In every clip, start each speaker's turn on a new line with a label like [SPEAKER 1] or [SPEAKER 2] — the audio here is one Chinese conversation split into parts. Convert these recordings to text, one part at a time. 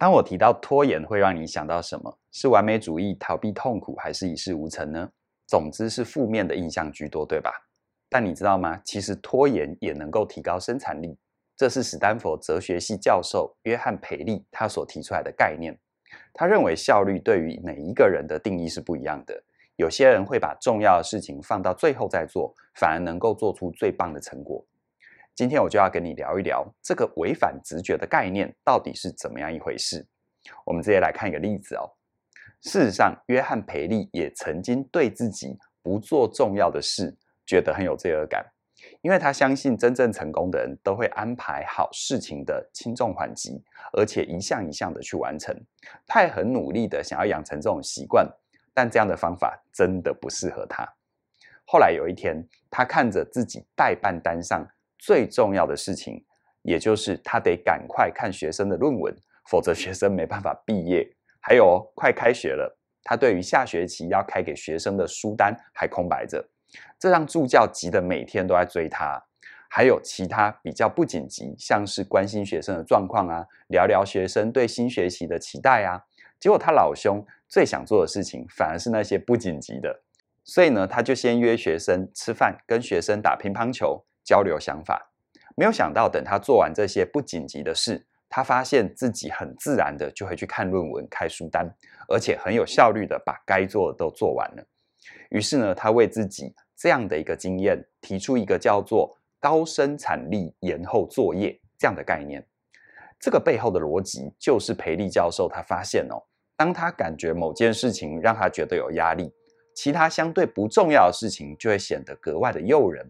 [SPEAKER 1] 当我提到拖延，会让你想到什么？是完美主义、逃避痛苦，还是一事无成呢？总之是负面的印象居多，对吧？但你知道吗？其实拖延也能够提高生产力。这是史丹佛哲学系教授约翰培利他所提出来的概念。他认为效率对于每一个人的定义是不一样的。有些人会把重要的事情放到最后再做，反而能够做出最棒的成果。今天我就要跟你聊一聊这个违反直觉的概念到底是怎么样一回事。我们直接来看一个例子哦。事实上，约翰培利也曾经对自己不做重要的事觉得很有罪恶感，因为他相信真正成功的人都会安排好事情的轻重缓急，而且一项一项的去完成。他也很努力的想要养成这种习惯，但这样的方法真的不适合他。后来有一天，他看着自己代办单上。最重要的事情，也就是他得赶快看学生的论文，否则学生没办法毕业。还有，快开学了，他对于下学期要开给学生的书单还空白着，这让助教急得每天都在追他。还有其他比较不紧急，像是关心学生的状况啊，聊聊学生对新学期的期待啊。结果他老兄最想做的事情，反而是那些不紧急的。所以呢，他就先约学生吃饭，跟学生打乒乓球。交流想法，没有想到等他做完这些不紧急的事，他发现自己很自然的就会去看论文、开书单，而且很有效率的把该做的都做完了。于是呢，他为自己这样的一个经验提出一个叫做“高生产力延后作业”这样的概念。这个背后的逻辑就是培利教授他发现哦，当他感觉某件事情让他觉得有压力，其他相对不重要的事情就会显得格外的诱人。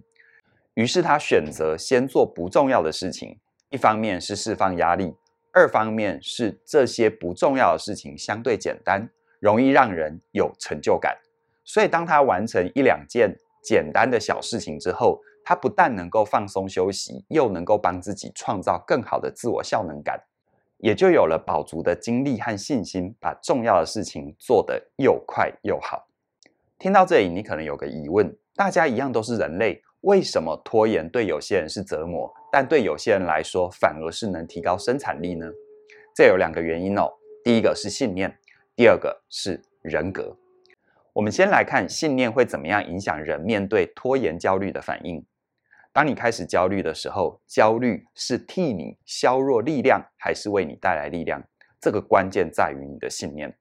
[SPEAKER 1] 于是他选择先做不重要的事情，一方面是释放压力，二方面是这些不重要的事情相对简单，容易让人有成就感。所以当他完成一两件简单的小事情之后，他不但能够放松休息，又能够帮自己创造更好的自我效能感，也就有了饱足的精力和信心，把重要的事情做得又快又好。听到这里，你可能有个疑问：大家一样都是人类。为什么拖延对有些人是折磨，但对有些人来说反而是能提高生产力呢？这有两个原因哦。第一个是信念，第二个是人格。我们先来看信念会怎么样影响人面对拖延焦虑的反应。当你开始焦虑的时候，焦虑是替你削弱力量，还是为你带来力量？这个关键在于你的信念。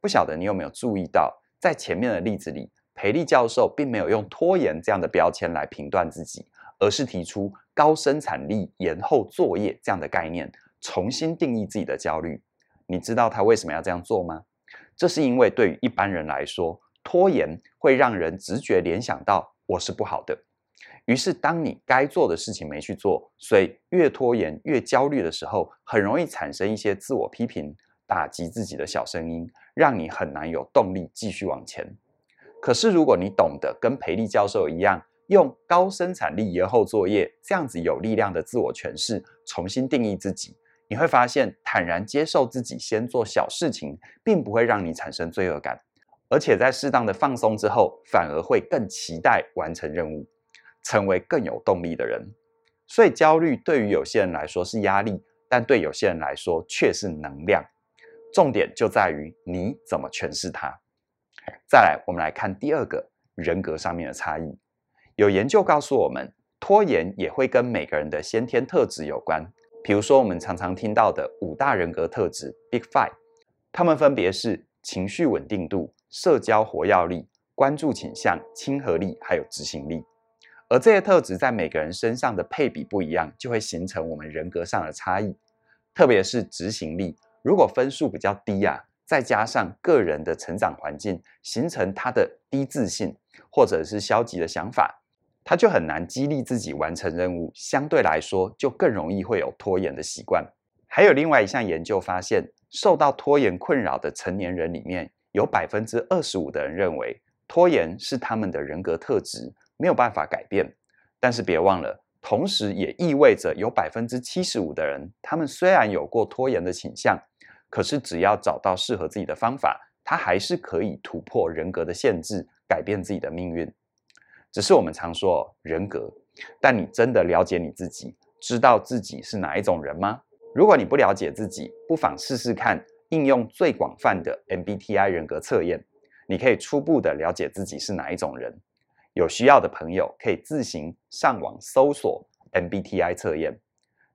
[SPEAKER 1] 不晓得你有没有注意到，在前面的例子里。培利教授并没有用拖延这样的标签来评断自己，而是提出高生产力延后作业这样的概念，重新定义自己的焦虑。你知道他为什么要这样做吗？这是因为对于一般人来说，拖延会让人直觉联想到我是不好的。于是，当你该做的事情没去做，所以越拖延越焦虑的时候，很容易产生一些自我批评，打击自己的小声音，让你很难有动力继续往前。可是，如果你懂得跟培利教授一样，用高生产力延后作业这样子有力量的自我诠释，重新定义自己，你会发现，坦然接受自己先做小事情，并不会让你产生罪恶感，而且在适当的放松之后，反而会更期待完成任务，成为更有动力的人。所以，焦虑对于有些人来说是压力，但对有些人来说却是能量。重点就在于你怎么诠释它。再来，我们来看第二个人格上面的差异。有研究告诉我们，拖延也会跟每个人的先天特质有关。比如说，我们常常听到的五大人格特质 （Big Five），它们分别是情绪稳定度、社交活跃力、关注倾向、亲和力，还有执行力。而这些特质在每个人身上的配比不一样，就会形成我们人格上的差异。特别是执行力，如果分数比较低啊。再加上个人的成长环境，形成他的低自信或者是消极的想法，他就很难激励自己完成任务，相对来说就更容易会有拖延的习惯。还有另外一项研究发现，受到拖延困扰的成年人里面，有百分之二十五的人认为拖延是他们的人格特质，没有办法改变。但是别忘了，同时也意味着有百分之七十五的人，他们虽然有过拖延的倾向。可是，只要找到适合自己的方法，他还是可以突破人格的限制，改变自己的命运。只是我们常说人格，但你真的了解你自己，知道自己是哪一种人吗？如果你不了解自己，不妨试试看应用最广泛的 MBTI 人格测验，你可以初步的了解自己是哪一种人。有需要的朋友可以自行上网搜索 MBTI 测验。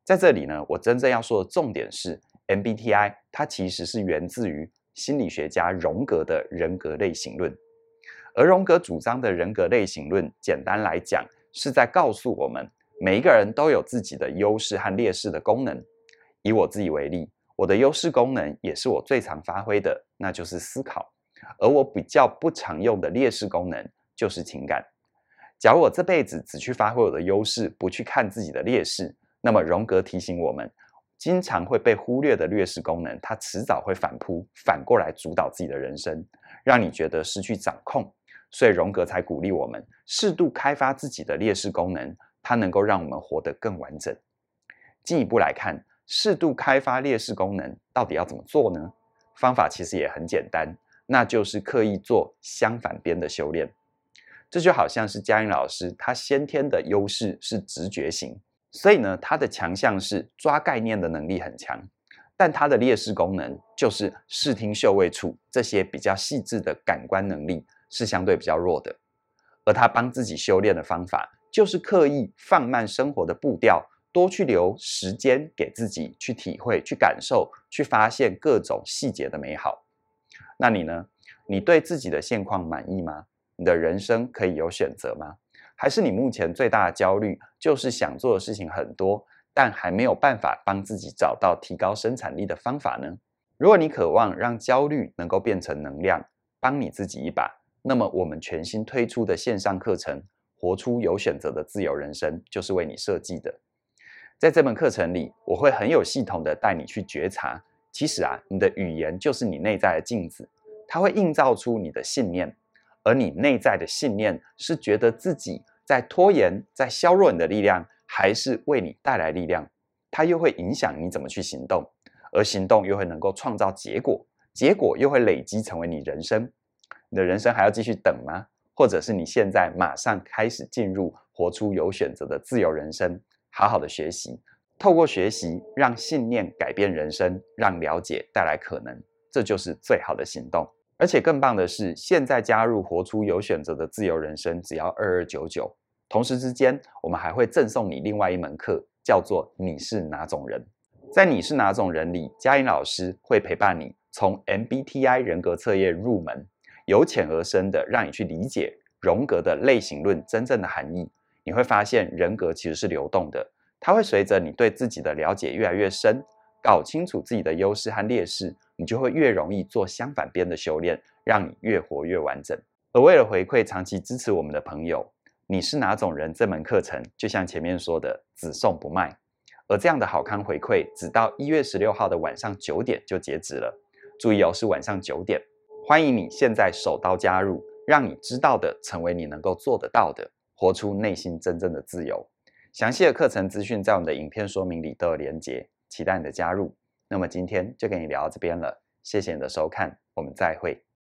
[SPEAKER 1] 在这里呢，我真正要说的重点是，MBTI 它其实是源自于心理学家荣格的人格类型论。而荣格主张的人格类型论，简单来讲，是在告诉我们，每一个人都有自己的优势和劣势的功能。以我自己为例，我的优势功能也是我最常发挥的，那就是思考；而我比较不常用的劣势功能，就是情感。假如我这辈子只去发挥我的优势，不去看自己的劣势，那么荣格提醒我们，经常会被忽略的劣势功能，它迟早会反扑，反过来主导自己的人生，让你觉得失去掌控。所以荣格才鼓励我们适度开发自己的劣势功能，它能够让我们活得更完整。进一步来看，适度开发劣势功能到底要怎么做呢？方法其实也很简单，那就是刻意做相反边的修炼。这就好像是嘉玲老师，他先天的优势是直觉型，所以呢，他的强项是抓概念的能力很强，但他的劣势功能就是视听嗅味触这些比较细致的感官能力。是相对比较弱的，而他帮自己修炼的方法，就是刻意放慢生活的步调，多去留时间给自己去体会、去感受、去发现各种细节的美好。那你呢？你对自己的现况满意吗？你的人生可以有选择吗？还是你目前最大的焦虑就是想做的事情很多，但还没有办法帮自己找到提高生产力的方法呢？如果你渴望让焦虑能够变成能量，帮你自己一把。那么，我们全新推出的线上课程《活出有选择的自由人生》就是为你设计的。在这门课程里，我会很有系统的带你去觉察，其实啊，你的语言就是你内在的镜子，它会映照出你的信念，而你内在的信念是觉得自己在拖延，在削弱你的力量，还是为你带来力量？它又会影响你怎么去行动，而行动又会能够创造结果，结果又会累积成为你人生。你的人生还要继续等吗？或者是你现在马上开始进入活出有选择的自由人生，好好的学习，透过学习让信念改变人生，让了解带来可能，这就是最好的行动。而且更棒的是，现在加入活出有选择的自由人生只要二二九九，同时之间我们还会赠送你另外一门课，叫做你是哪种人。在你是哪种人里，嘉玲老师会陪伴你从 MBTI 人格测验入门。由浅而深的让你去理解荣格的类型论真正的含义，你会发现人格其实是流动的，它会随着你对自己的了解越来越深，搞清楚自己的优势和劣势，你就会越容易做相反边的修炼，让你越活越完整。而为了回馈长期支持我们的朋友，你是哪种人？这门课程就像前面说的，只送不卖。而这样的好康回馈，只到一月十六号的晚上九点就截止了。注意哦，是晚上九点。欢迎你现在手刀加入，让你知道的成为你能够做得到的，活出内心真正的自由。详细的课程资讯在我们的影片说明里都有连结，期待你的加入。那么今天就跟你聊到这边了，谢谢你的收看，我们再会。